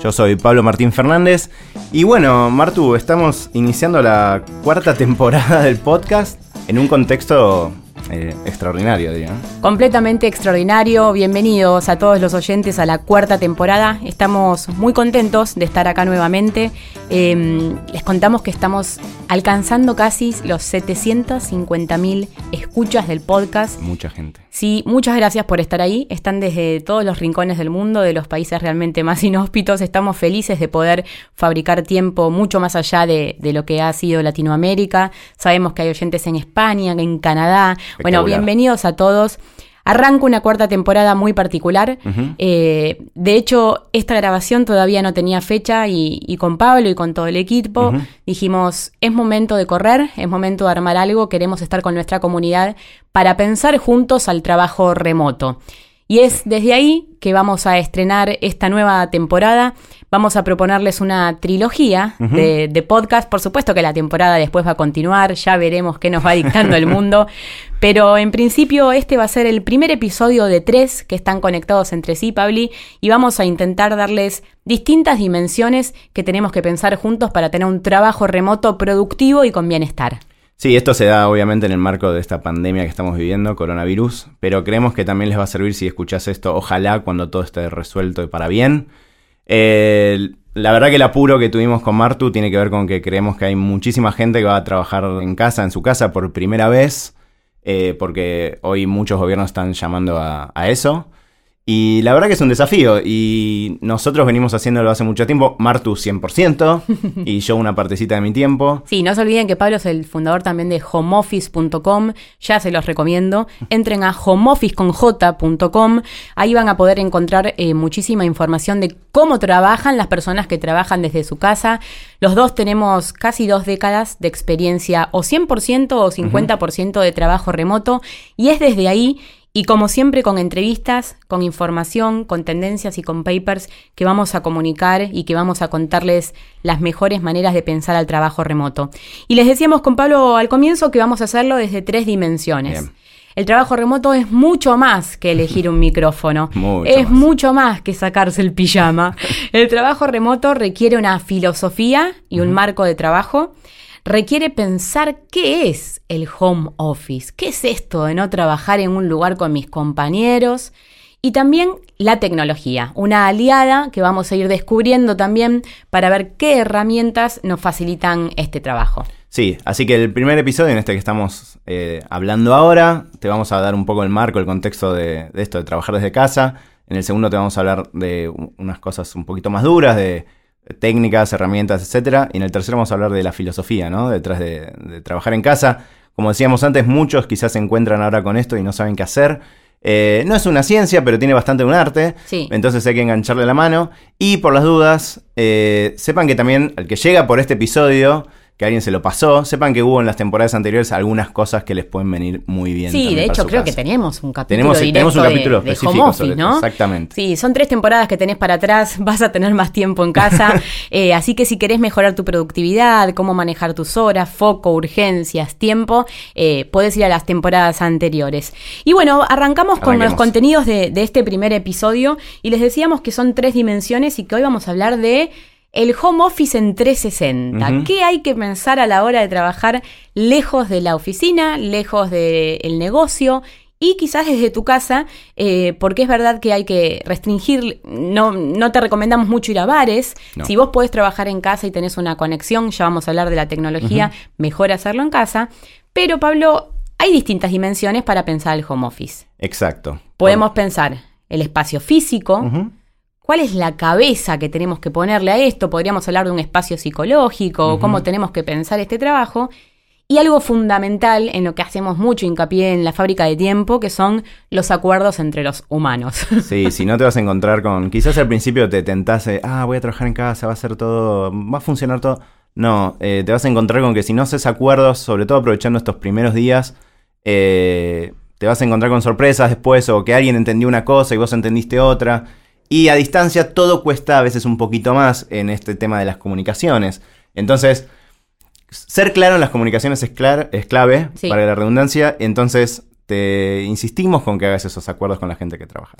Yo soy Pablo Martín Fernández. Y bueno, Martu, estamos iniciando la cuarta temporada del podcast en un contexto eh, extraordinario, diría. Completamente extraordinario. Bienvenidos a todos los oyentes a la cuarta temporada. Estamos muy contentos de estar acá nuevamente. Em, les contamos que estamos alcanzando casi los 750.000 escuchas del podcast. Mucha gente. Sí, muchas gracias por estar ahí. Están desde todos los rincones del mundo, de los países realmente más inhóspitos. Estamos felices de poder fabricar tiempo mucho más allá de, de lo que ha sido Latinoamérica. Sabemos que hay oyentes en España, en Canadá. Bueno, bienvenidos a todos. Arranco una cuarta temporada muy particular. Eh, de hecho, esta grabación todavía no tenía fecha y, con Pablo y con todo el equipo dijimos, es momento de correr, es momento de armar algo, queremos estar con nuestra comunidad para pensar juntos al trabajo remoto. Y es desde ahí que vamos a estrenar esta nueva temporada. Vamos a proponerles una trilogía de, podcast. Por supuesto que la temporada después va a continuar, ya veremos qué nos va dictando el mundo. Pero en principio este va a ser el primer episodio de tres que están conectados entre sí, Pabli, y vamos a intentar darles distintas dimensiones que tenemos que pensar juntos para tener un trabajo remoto productivo y con bienestar. Sí, esto se da obviamente en el marco de esta pandemia que estamos viviendo, coronavirus, pero creemos que también les va a servir si escuchas esto, ojalá cuando todo esté resuelto y para bien. La verdad que el apuro que tuvimos con Martu tiene que ver con que creemos que hay muchísima gente que va a trabajar en casa, en su casa por primera vez, eh, porque hoy muchos gobiernos están llamando a eso. Y la verdad que es un desafío. Y nosotros venimos haciéndolo hace mucho tiempo. Martu 100% y yo una partecita de mi tiempo. Sí, no se olviden que Pablo es el fundador también de homeoffice.com. Ya se los recomiendo. Entren a homeofficeconj.com. Ahí van a poder encontrar eh, muchísima información de cómo trabajan las personas que trabajan desde su casa. Los dos tenemos casi dos décadas de experiencia o 100% o 50% de trabajo remoto. Y es desde ahí y como siempre con entrevistas, con información, con tendencias y con papers que vamos a comunicar y que vamos a contarles las mejores maneras de pensar al trabajo remoto. Y les decíamos con Pablo al comienzo que vamos a hacerlo desde tres dimensiones. El trabajo remoto es mucho más que elegir un micrófono. es mucho más que sacarse el pijama. El trabajo remoto requiere una filosofía y un marco de trabajo requiere pensar qué es el home office, qué es esto de no trabajar en un lugar con mis compañeros y también la tecnología, una aliada que vamos a ir descubriendo también para ver qué herramientas nos facilitan este trabajo. Sí, así que el primer episodio en este que estamos eh, hablando ahora, te vamos a dar un poco el marco, el contexto de, de esto de trabajar desde casa. En el segundo te vamos a hablar de unas cosas un poquito más duras, de técnicas, herramientas, etcétera. Y en el tercero vamos a hablar de la filosofía, ¿no? Detrás de, trabajar en casa. Como decíamos antes, muchos quizás se encuentran ahora con esto y no saben qué hacer. Eh, no es una ciencia, pero tiene bastante un arte. Sí. Entonces hay que engancharle la mano. Y por las dudas, eh, sepan que también el que llega por este episodio que alguien se lo pasó. Sepan que hubo en las temporadas anteriores algunas cosas que les pueden venir muy bien. Sí, de hecho creo que teníamos un capítulo tenemos, tenemos un capítulo de, home office, ¿no? Exactamente. Sí, son tres temporadas que tenés para atrás, vas a tener más tiempo en casa. Eh, así que si querés mejorar tu productividad, cómo manejar tus horas, foco, urgencias, tiempo, eh, puedes ir a las temporadas anteriores. Y bueno, arrancamos con los contenidos de este primer episodio y les decíamos que son tres dimensiones y que hoy vamos a hablar de el home office en 360. ¿Qué hay que pensar a la hora de trabajar lejos de la oficina, lejos del negocio y quizás desde tu casa, eh, porque es verdad que hay que restringir, no, no te recomendamos mucho ir a bares. Si vos podés trabajar en casa y tenés una conexión, ya vamos a hablar de la tecnología, mejor hacerlo en casa. Pero Pablo, hay distintas dimensiones para pensar el home office. Exacto. Podemos pensar el espacio físico, ¿Cuál es la cabeza que tenemos que ponerle a esto? Podríamos hablar de un espacio psicológico, cómo tenemos que pensar este trabajo. y algo fundamental en lo que hacemos mucho hincapié en la fábrica de tiempo, que son los acuerdos entre los humanos. Sí, si no te vas a encontrar con, quizás al principio te tentase, ah, voy a trabajar en casa, va a ser todo, va a funcionar todo. No, eh, te vas a encontrar con que si no haces acuerdos, sobre todo aprovechando estos primeros días, eh, te vas a encontrar con sorpresas después o que alguien entendió una cosa y vos entendiste otra. Y a distancia todo cuesta a veces un poquito más en este tema de las comunicaciones. Entonces, ser claro en las comunicaciones es, es clave para la redundancia. Entonces, te insistimos con que hagas esos acuerdos con la gente que trabaja.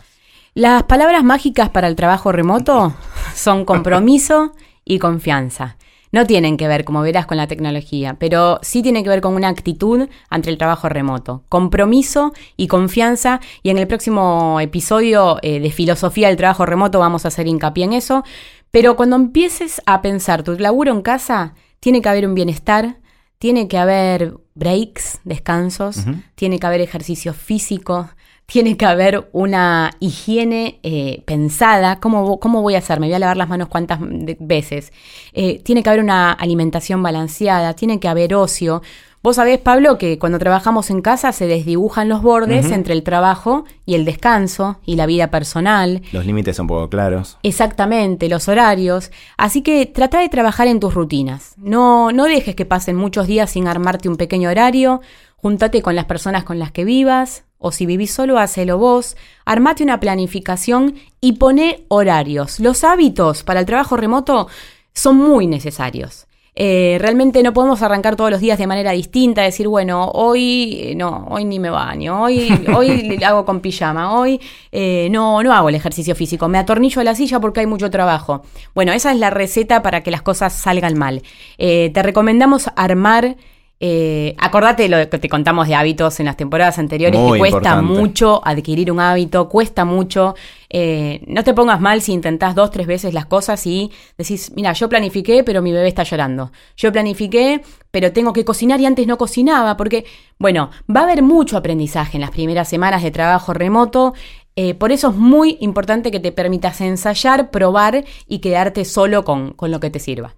Las palabras mágicas para el trabajo remoto son compromiso y confianza. No tienen que ver, como verás, con la tecnología, pero sí tienen que ver con una actitud ante el trabajo remoto, compromiso y confianza. Y en el próximo episodio eh, de Filosofía del Trabajo Remoto vamos a hacer hincapié en eso. Pero cuando empieces a pensar tu laburo en casa, tiene que haber un bienestar, tiene que haber breaks, descansos, tiene que haber ejercicio físico, tiene que haber una higiene eh, pensada. ¿Cómo, ¿Cómo, voy a hacer? Me voy a lavar las manos cuántas veces. Eh, tiene que haber una alimentación balanceada, tiene que haber ocio. Vos sabés, Pablo, que cuando trabajamos en casa se desdibujan los bordes entre el trabajo y el descanso y la vida personal. Los límites son poco claros. Exactamente, los horarios. Así que trata de trabajar en tus rutinas. No, no dejes que pasen muchos días sin armarte un pequeño horario. Júntate con las personas con las que vivas, o si vivís solo, hacelo vos. Armate una planificación y pone horarios. Los hábitos para el trabajo remoto son muy necesarios. Eh, realmente no podemos arrancar todos los días de manera distinta, decir, bueno, hoy eh, no, hoy ni me baño, hoy, hoy hago con pijama, hoy eh, no, no hago el ejercicio físico, me atornillo a la silla porque hay mucho trabajo. Bueno, esa es la receta para que las cosas salgan mal. te recomendamos armar eh, acordate lo que te contamos de hábitos en las temporadas anteriores, que cuesta mucho adquirir un hábito, cuesta mucho. Eh, no te pongas mal si intentás dos, tres veces las cosas y decís, mira, yo planifiqué, pero mi bebé está llorando. Yo planifiqué, pero tengo que cocinar y antes no cocinaba, porque, bueno, va a haber mucho aprendizaje en las primeras semanas de trabajo remoto. Eh, por eso es muy importante que te permitas ensayar, probar y quedarte solo con, con lo que te sirva.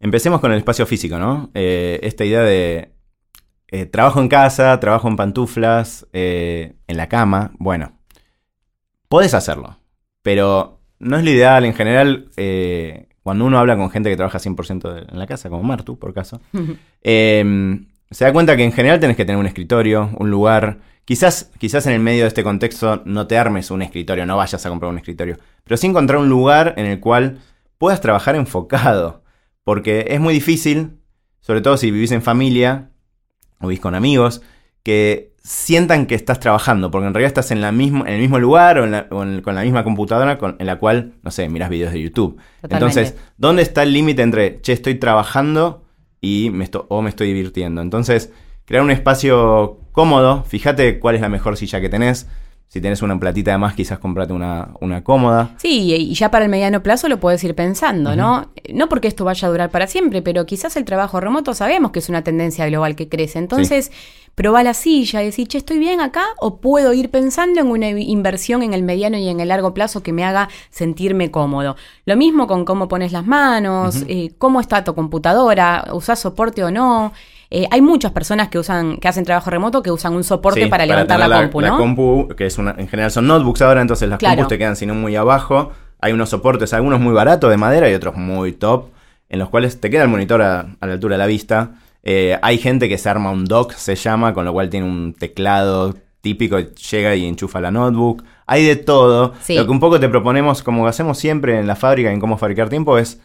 Empecemos con el espacio físico, ¿no? Eh, esta idea de eh, trabajo en casa, trabajo en pantuflas, eh, en la cama. Bueno, podés hacerlo, pero no es lo ideal. En general, cuando uno habla con gente que trabaja 100% en la casa, como Martu, por caso, em, se da cuenta que en general tenés que tener un escritorio, un lugar. Quizás, quizás en el medio de este contexto no te armes un escritorio, no vayas a comprar un escritorio, pero sí encontrar un lugar en el cual puedas trabajar enfocado. Porque es muy difícil, sobre todo si vivís en familia o vivís con amigos, que sientan que estás trabajando, porque en realidad estás en, la mismo, en el mismo lugar o, con la misma computadora en la cual, no sé, miras videos de YouTube. Entonces, ¿dónde está el límite entre, che, estoy trabajando y me o me estoy divirtiendo? Entonces, crear un espacio cómodo, fíjate cuál es la mejor silla que tenés, si tienes una platita de más, quizás comprate una, una cómoda. Sí, y ya para el mediano plazo lo puedes ir pensando, ¿no? No porque esto vaya a durar para siempre, pero quizás el trabajo remoto sabemos que es una tendencia global que crece. Entonces, probá la silla y decir, che, ¿estoy bien acá? ¿O puedo ir pensando en una inversión en el mediano y en el largo plazo que me haga sentirme cómodo? Lo mismo con cómo pones las manos, eh, cómo está tu computadora, usás soporte o no. Eh, hay muchas personas que usan, que hacen trabajo remoto que usan un soporte para, levantar la, compu, ¿no? La compu, que es una, en general son notebooks ahora, entonces las compus te quedan sino muy abajo. Hay unos soportes, algunos muy baratos de madera y otros muy top, en los cuales te queda el monitor a, la altura de la vista. Eh, hay gente que se arma un dock, se llama, con lo cual tiene un teclado típico, llega y enchufa la notebook. Hay de todo. Lo que un poco te proponemos, como hacemos siempre en la fábrica, en cómo fabricar tiempo, es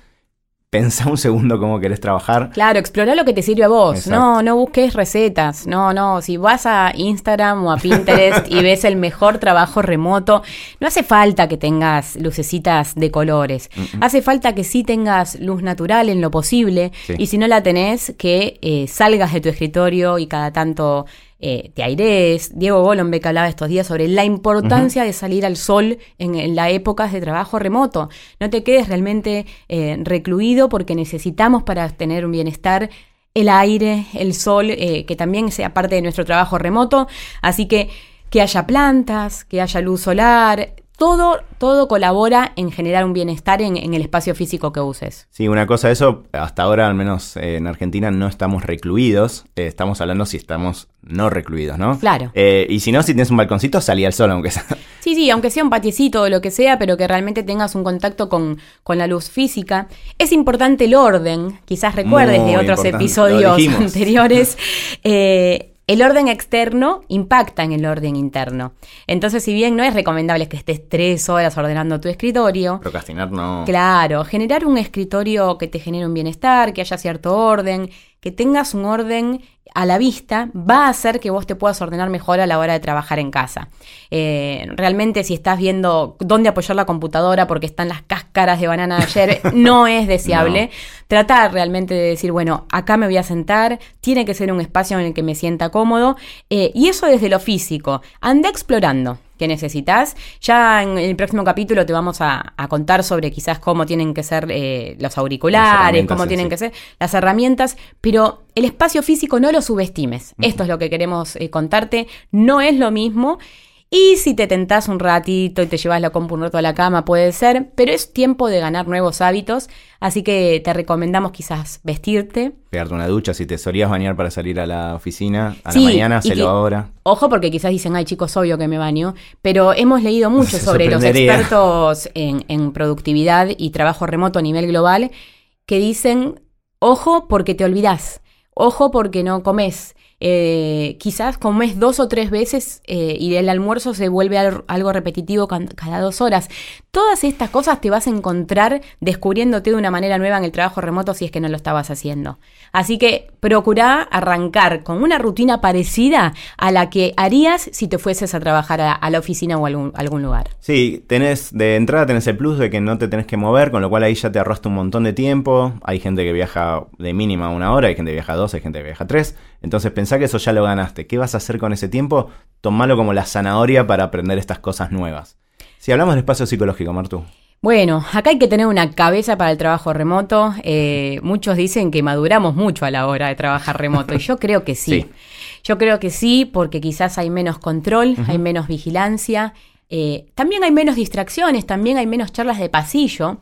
Pensa un segundo cómo querés trabajar. Claro, explora lo que te sirve a vos. No, no busques recetas. No, no. Si vas a Instagram o a Pinterest y ves el mejor trabajo remoto, no hace falta que tengas lucecitas de colores. Hace falta que sí tengas luz natural en lo posible. Y si no la tenés, que eh, salgas de tu escritorio y cada tanto eh, de Aires, Diego Golombek hablaba estos días sobre la importancia de salir al sol en, la época de trabajo remoto. No te quedes realmente eh, recluido porque necesitamos para tener un bienestar el aire, el sol, eh, que también sea parte de nuestro trabajo remoto. Así que que haya plantas, que haya luz solar, todo, todo colabora en generar un bienestar en, en, el espacio físico que uses. Sí, una cosa eso, hasta ahora, al menos eh, en Argentina, no estamos recluidos. Eh, estamos hablando si estamos no recluidos, ¿no? Claro. Eh, y si no, si tienes un balconcito, salí al sol, aunque sea. Sí, sí, aunque sea un patiecito o lo que sea, pero que realmente tengas un contacto con, con la luz física. Es importante el orden, quizás recuerdes Muy de otros importante, episodios anteriores. El orden externo impacta en el orden interno. Entonces, si bien no es recomendable que estés tres horas ordenando tu escritorio, Procrastinar no. Claro, generar un escritorio que te genere un bienestar, que haya cierto orden, que tengas un orden a la vista, va a hacer que vos te puedas ordenar mejor a la hora de trabajar en casa. Eh, realmente si estás viendo dónde apoyar la computadora porque están las cáscaras de banana de ayer, no es deseable. Tratar realmente de decir, bueno, acá me voy a sentar, tiene que ser un espacio en el que me sienta cómodo, eh, y eso desde lo físico. Anda explorando que necesitas. Ya en el próximo capítulo te vamos a, a contar sobre quizás cómo tienen que ser eh, los auriculares, cómo en tienen sí. que ser las herramientas, pero el espacio físico no lo subestimes. Esto es lo que queremos eh, contarte. No es lo mismo. Y si te tentás un ratito y te llevas la compu un rato a la cama, puede ser, pero es tiempo de ganar nuevos hábitos, así que te recomendamos quizás vestirte. Pegarte una ducha, si te solías bañar para salir a la oficina, a Sí, la mañana, hacelo ahora. Ojo porque quizás dicen, ay chicos, obvio que me baño, pero hemos leído mucho sobre los expertos en, en productividad y trabajo remoto a nivel global que dicen, ojo porque te olvidás, ojo porque no comes. Eh, quizás comes dos o tres veces eh, y el almuerzo se vuelve al- algo repetitivo cada dos horas. Todas estas cosas te vas a encontrar descubriéndote de una manera nueva en el trabajo remoto si es que no lo estabas haciendo. Así que procura arrancar con una rutina parecida a la que harías si te fueses a trabajar a, a la oficina o a algún, algún lugar. Sí, tenés, de entrada tenés el plus de que no te tenés que mover, con lo cual ahí ya te arrastra un montón de tiempo. Hay gente que viaja de mínima una hora, hay gente que viaja dos, hay gente que viaja tres. Entonces pensá que eso ya lo ganaste. ¿Qué vas a hacer con ese tiempo? Tomalo como la zanahoria para aprender estas cosas nuevas. Si hablamos del espacio psicológico, Martu. Bueno, acá hay que tener una cabeza para el trabajo remoto. Eh, muchos dicen que maduramos mucho a la hora de trabajar remoto y yo creo que sí. Sí. Yo creo que sí, porque quizás hay menos control, hay menos vigilancia, eh, también hay menos distracciones, también hay menos charlas de pasillo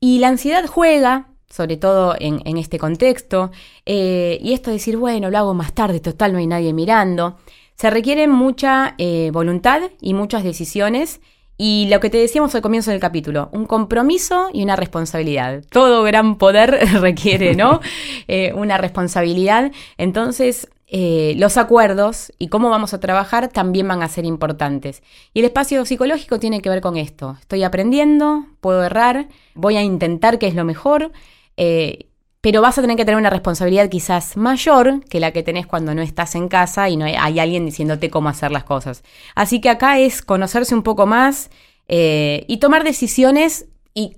y la ansiedad juega, sobre todo en, en este contexto, eh, y esto de decir, bueno, lo hago más tarde, total, no hay nadie mirando. Se requiere mucha eh, voluntad y muchas decisiones. Y lo que te decíamos al comienzo del capítulo, un compromiso y una responsabilidad. Todo gran poder requiere, ¿no? Eh, una responsabilidad. Entonces, eh, los acuerdos y cómo vamos a trabajar también van a ser importantes. Y el espacio psicológico tiene que ver con esto. Estoy aprendiendo, puedo errar, voy a intentar que es lo mejor, eh, pero vas a tener que tener una responsabilidad quizás mayor que la que tenés cuando no estás en casa y no hay, hay alguien diciéndote cómo hacer las cosas. Así que acá es conocerse un poco más eh, y tomar decisiones y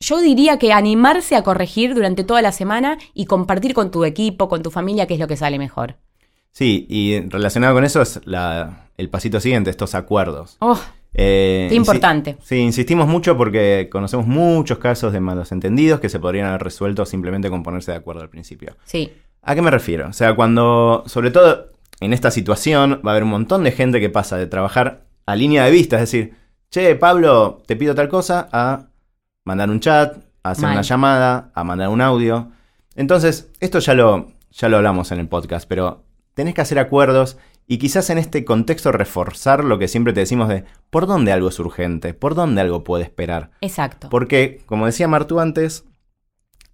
yo diría que animarse a corregir durante toda la semana y compartir con tu equipo, con tu familia, qué es lo que sale mejor. Sí, y relacionado con eso es la- el pasito siguiente, estos acuerdos. Oh, Eh, importante. Sí, insistimos mucho porque conocemos muchos casos de malos entendidos que se podrían haber resuelto simplemente con ponerse de acuerdo al principio. sí, ¿A qué me refiero? O sea, cuando, sobre todo en esta situación, va a haber un montón de gente que pasa de trabajar a línea de vista, es decir, che, Pablo, te pido tal cosa, a mandar un chat, a hacer Mal. una llamada, a mandar un audio. Entonces, esto ya lo, ya lo hablamos en el podcast, pero tenés que hacer acuerdos y quizás en este contexto reforzar lo que siempre te decimos de por dónde algo es urgente, por dónde algo puede esperar. exacto. Porque, como decía Martu antes,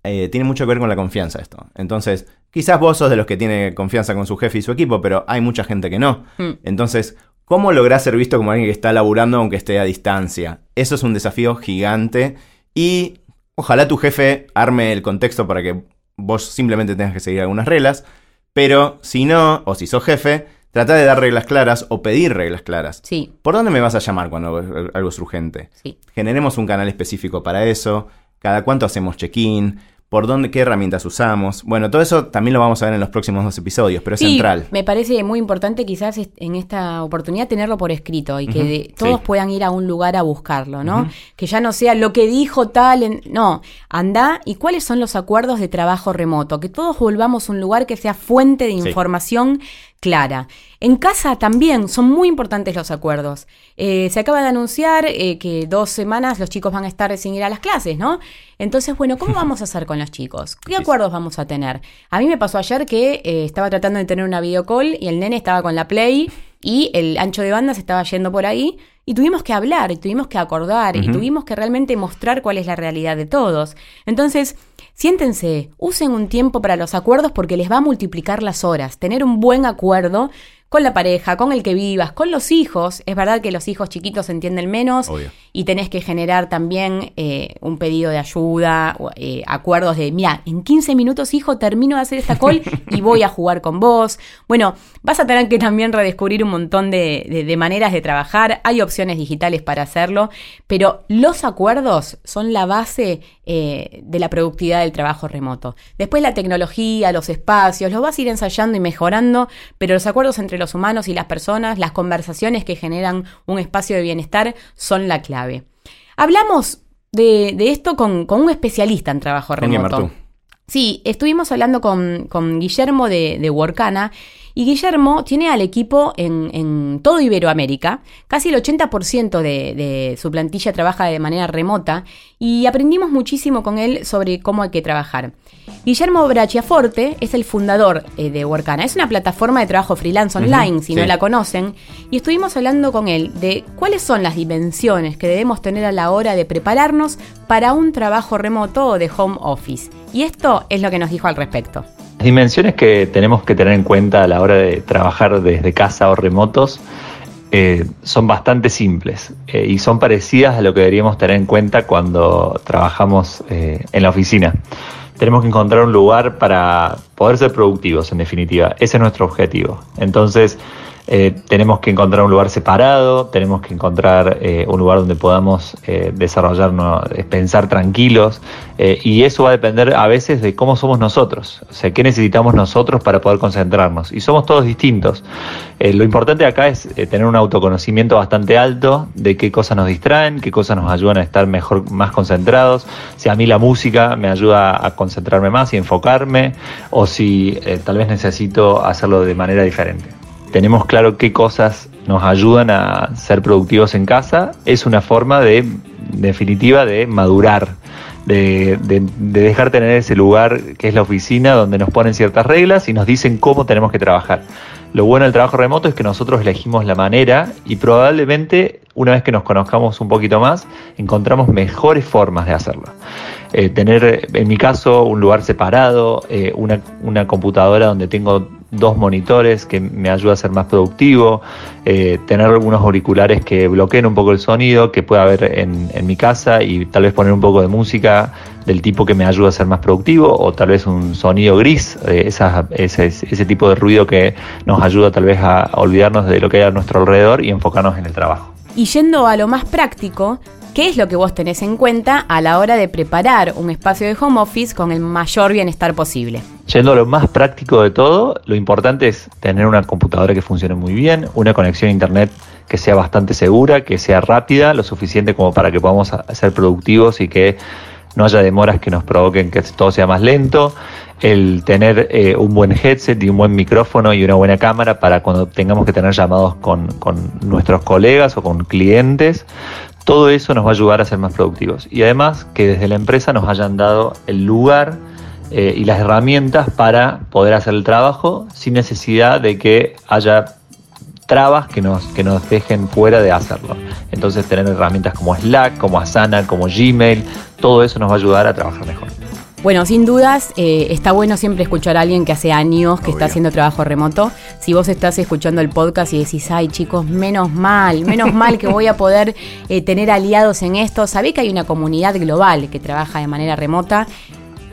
eh, tiene mucho que ver con la confianza esto. Entonces, quizás vos sos de los que tiene confianza con su jefe y su equipo, pero hay mucha gente que no. Mm. Entonces, ¿cómo lográs ser visto como alguien que está laburando aunque esté a distancia? Eso es un desafío gigante y ojalá tu jefe arme el contexto para que vos simplemente tengas que seguir algunas reglas, pero si no, o si sos jefe, trata de dar reglas claras o pedir reglas claras. Sí, ¿Por dónde me vas a llamar cuando algo es urgente? sí. Generemos un canal específico para eso. Cada cuánto hacemos check-in. Por dónde, qué herramientas usamos. Bueno, todo eso también lo vamos a ver en los próximos dos episodios, pero es Sí, central. Me parece muy importante quizás en esta oportunidad tenerlo por escrito y que de- todos sí. puedan ir a un lugar a buscarlo, ¿no? Que ya no sea lo que dijo tal, en- no, anda y cuáles son los acuerdos de trabajo remoto, que todos volvamos a un lugar que sea fuente de información clara. En casa también son muy importantes los acuerdos. Eh, se acaba de anunciar eh, que dos semanas los chicos van a estar sin ir a las clases, ¿no? Entonces, bueno, ¿cómo vamos a hacer con los chicos? ¿Qué acuerdos vamos a tener? A mí me pasó ayer que eh, estaba tratando de tener una videocall y el nene estaba con la Play y el ancho de banda se estaba yendo por ahí y tuvimos que hablar, y tuvimos que acordar, y tuvimos que realmente mostrar cuál es la realidad de todos. Entonces, siéntense, usen un tiempo para los acuerdos porque les va a multiplicar las horas. Tener un buen acuerdo con la pareja, con el que vivas, con los hijos. Es verdad que los hijos chiquitos entienden menos y tenés que generar también eh, un pedido de ayuda, eh, acuerdos de, mira, en 15 minutos, hijo, termino de hacer esta call y voy a jugar con vos. Bueno, vas a tener que también redescubrir un montón de, maneras de trabajar. Hay opciones digitales para hacerlo, pero los acuerdos son la base eh, de la productividad del trabajo remoto. Después la tecnología, los espacios, los vas a ir ensayando y mejorando, pero los acuerdos entre los humanos y las personas, las conversaciones que generan un espacio de bienestar son la clave. Hablamos de, esto con, un especialista en trabajo remoto. Sí, estuvimos hablando con, Guillermo de, de Workana y Guillermo tiene al equipo en, todo Iberoamérica. Casi el 80% de, su plantilla trabaja de manera remota y aprendimos muchísimo con él sobre cómo hay que trabajar. Guillermo Brachiaforte es el fundador eh, de Workana. Es una plataforma de trabajo freelance online, si no la conocen. Y estuvimos hablando con él de cuáles son las dimensiones que debemos tener a la hora de prepararnos para un trabajo remoto o de home office. Y esto es lo que nos dijo al respecto. Las dimensiones que tenemos que tener en cuenta a la hora de trabajar desde casa o remotos eh, son bastante simples eh, y son parecidas a lo que deberíamos tener en cuenta cuando trabajamos eh, en la oficina. Tenemos que encontrar un lugar para poder ser productivos, en definitiva. Ese es nuestro objetivo. Entonces, eh, tenemos que encontrar un lugar separado, tenemos que encontrar eh, un lugar donde podamos eh, desarrollarnos, pensar tranquilos, y eso va a depender a veces de cómo somos nosotros, o sea, qué necesitamos nosotros para poder concentrarnos. Y somos todos distintos. lo importante acá es tener un autoconocimiento bastante alto de qué cosas nos distraen, qué cosas nos ayudan a estar mejor, más concentrados. Si a mí la música me ayuda a concentrarme más y enfocarme, o si tal vez necesito hacerlo de manera diferente tenemos claro qué cosas nos ayudan a ser productivos en casa, es una forma de, definitiva, de madurar, de, dejar tener ese lugar que es la oficina donde nos ponen ciertas reglas y nos dicen cómo tenemos que trabajar. Lo bueno del trabajo remoto es que nosotros elegimos la manera y probablemente una vez que nos conozcamos un poquito más, encontramos mejores formas de hacerlo. Eh, tener, en mi caso, un lugar separado, eh, una, computadora donde tengo dos monitores que me ayuda a ser más productivo, eh, tener algunos auriculares que bloqueen un poco el sonido que pueda haber en, mi casa y tal vez poner un poco de música del tipo que me ayuda a ser más productivo o tal vez un sonido gris, eh, ese, ese, tipo de ruido que nos ayuda tal vez a olvidarnos de lo que hay a nuestro alrededor y enfocarnos en el trabajo. Y yendo a lo más práctico, ¿Qué es lo que vos tenés en cuenta a la hora de preparar un espacio de home office con el mayor bienestar posible? Yendo a lo más práctico de todo, lo importante es tener una computadora que funcione muy bien, una conexión a internet que sea bastante segura, que sea rápida, lo suficiente como para que podamos ser productivos y que no haya demoras que nos provoquen que todo sea más lento, el tener eh, un buen headset y un buen micrófono y una buena cámara para cuando tengamos que tener llamados con, con nuestros colegas o con clientes, todo eso nos va a ayudar a ser más productivos. Y además que desde la empresa nos hayan dado el lugar eh, y las herramientas para poder hacer el trabajo sin necesidad de que haya trabas que nos, que nos dejen fuera de hacerlo. Entonces tener herramientas como Slack, como Asana, como Gmail, todo eso nos va a ayudar a trabajar mejor. Bueno, sin dudas, eh, está bueno siempre escuchar a alguien que hace años que está haciendo trabajo remoto. Si vos estás escuchando el podcast y decís, ay chicos, menos mal, menos mal que voy a poder eh, tener aliados en esto, sabé que hay una comunidad global que trabaja de manera remota.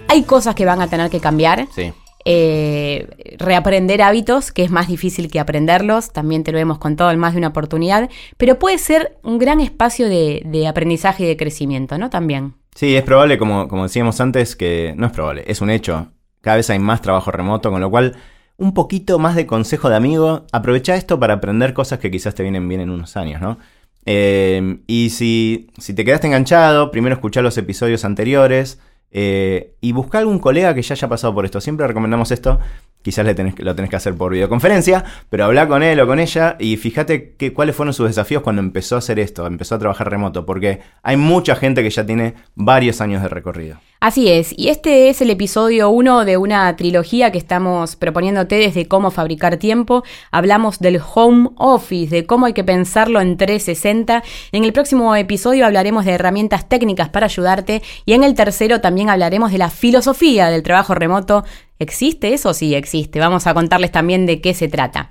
Hay cosas que van a tener que cambiar. Sí. Eh, reaprender hábitos, que es más difícil que aprenderlos, también te lo hemos contado en más de una oportunidad, pero puede ser un gran espacio de, aprendizaje y de crecimiento, ¿no? También. Sí, es probable, como, como decíamos antes, que no es probable, es un hecho. Cada vez hay más trabajo remoto, con lo cual un poquito más de consejo de amigo. Aprovecha esto para aprender cosas que quizás te vienen bien en unos años, ¿no? Eh, y si, si, te quedaste enganchado, primero escuchá los episodios anteriores eh, y busca algún colega que ya haya pasado por esto. Siempre recomendamos esto, quizás lo tenés que hacer por videoconferencia, pero habla con él o con ella y fíjate que, cuáles fueron sus desafíos cuando empezó a hacer esto, empezó a trabajar remoto, porque hay mucha gente que ya tiene varios años de recorrido. Así es, y este es el episodio 1 de una trilogía que estamos proponiéndote desde cómo fabricar tiempo. Hablamos del home office, de cómo hay que pensarlo en 360. En el próximo episodio hablaremos de herramientas técnicas para ayudarte y en el tercero también hablaremos de la filosofía del trabajo remoto. ¿Existe eso? Sí, existe. Vamos a contarles también de qué se trata.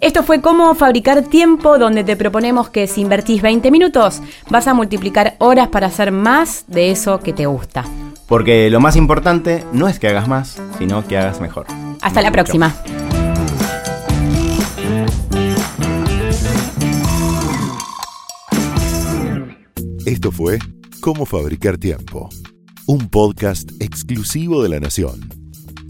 Esto fue cómo fabricar tiempo, donde te proponemos que si invertís 20 minutos, vas a multiplicar horas para hacer más de eso que te gusta. Porque lo más importante no es que hagas más, sino que hagas mejor. Hasta la próxima. Esto fue Cómo Fabricar Tiempo, un podcast exclusivo de La Nación.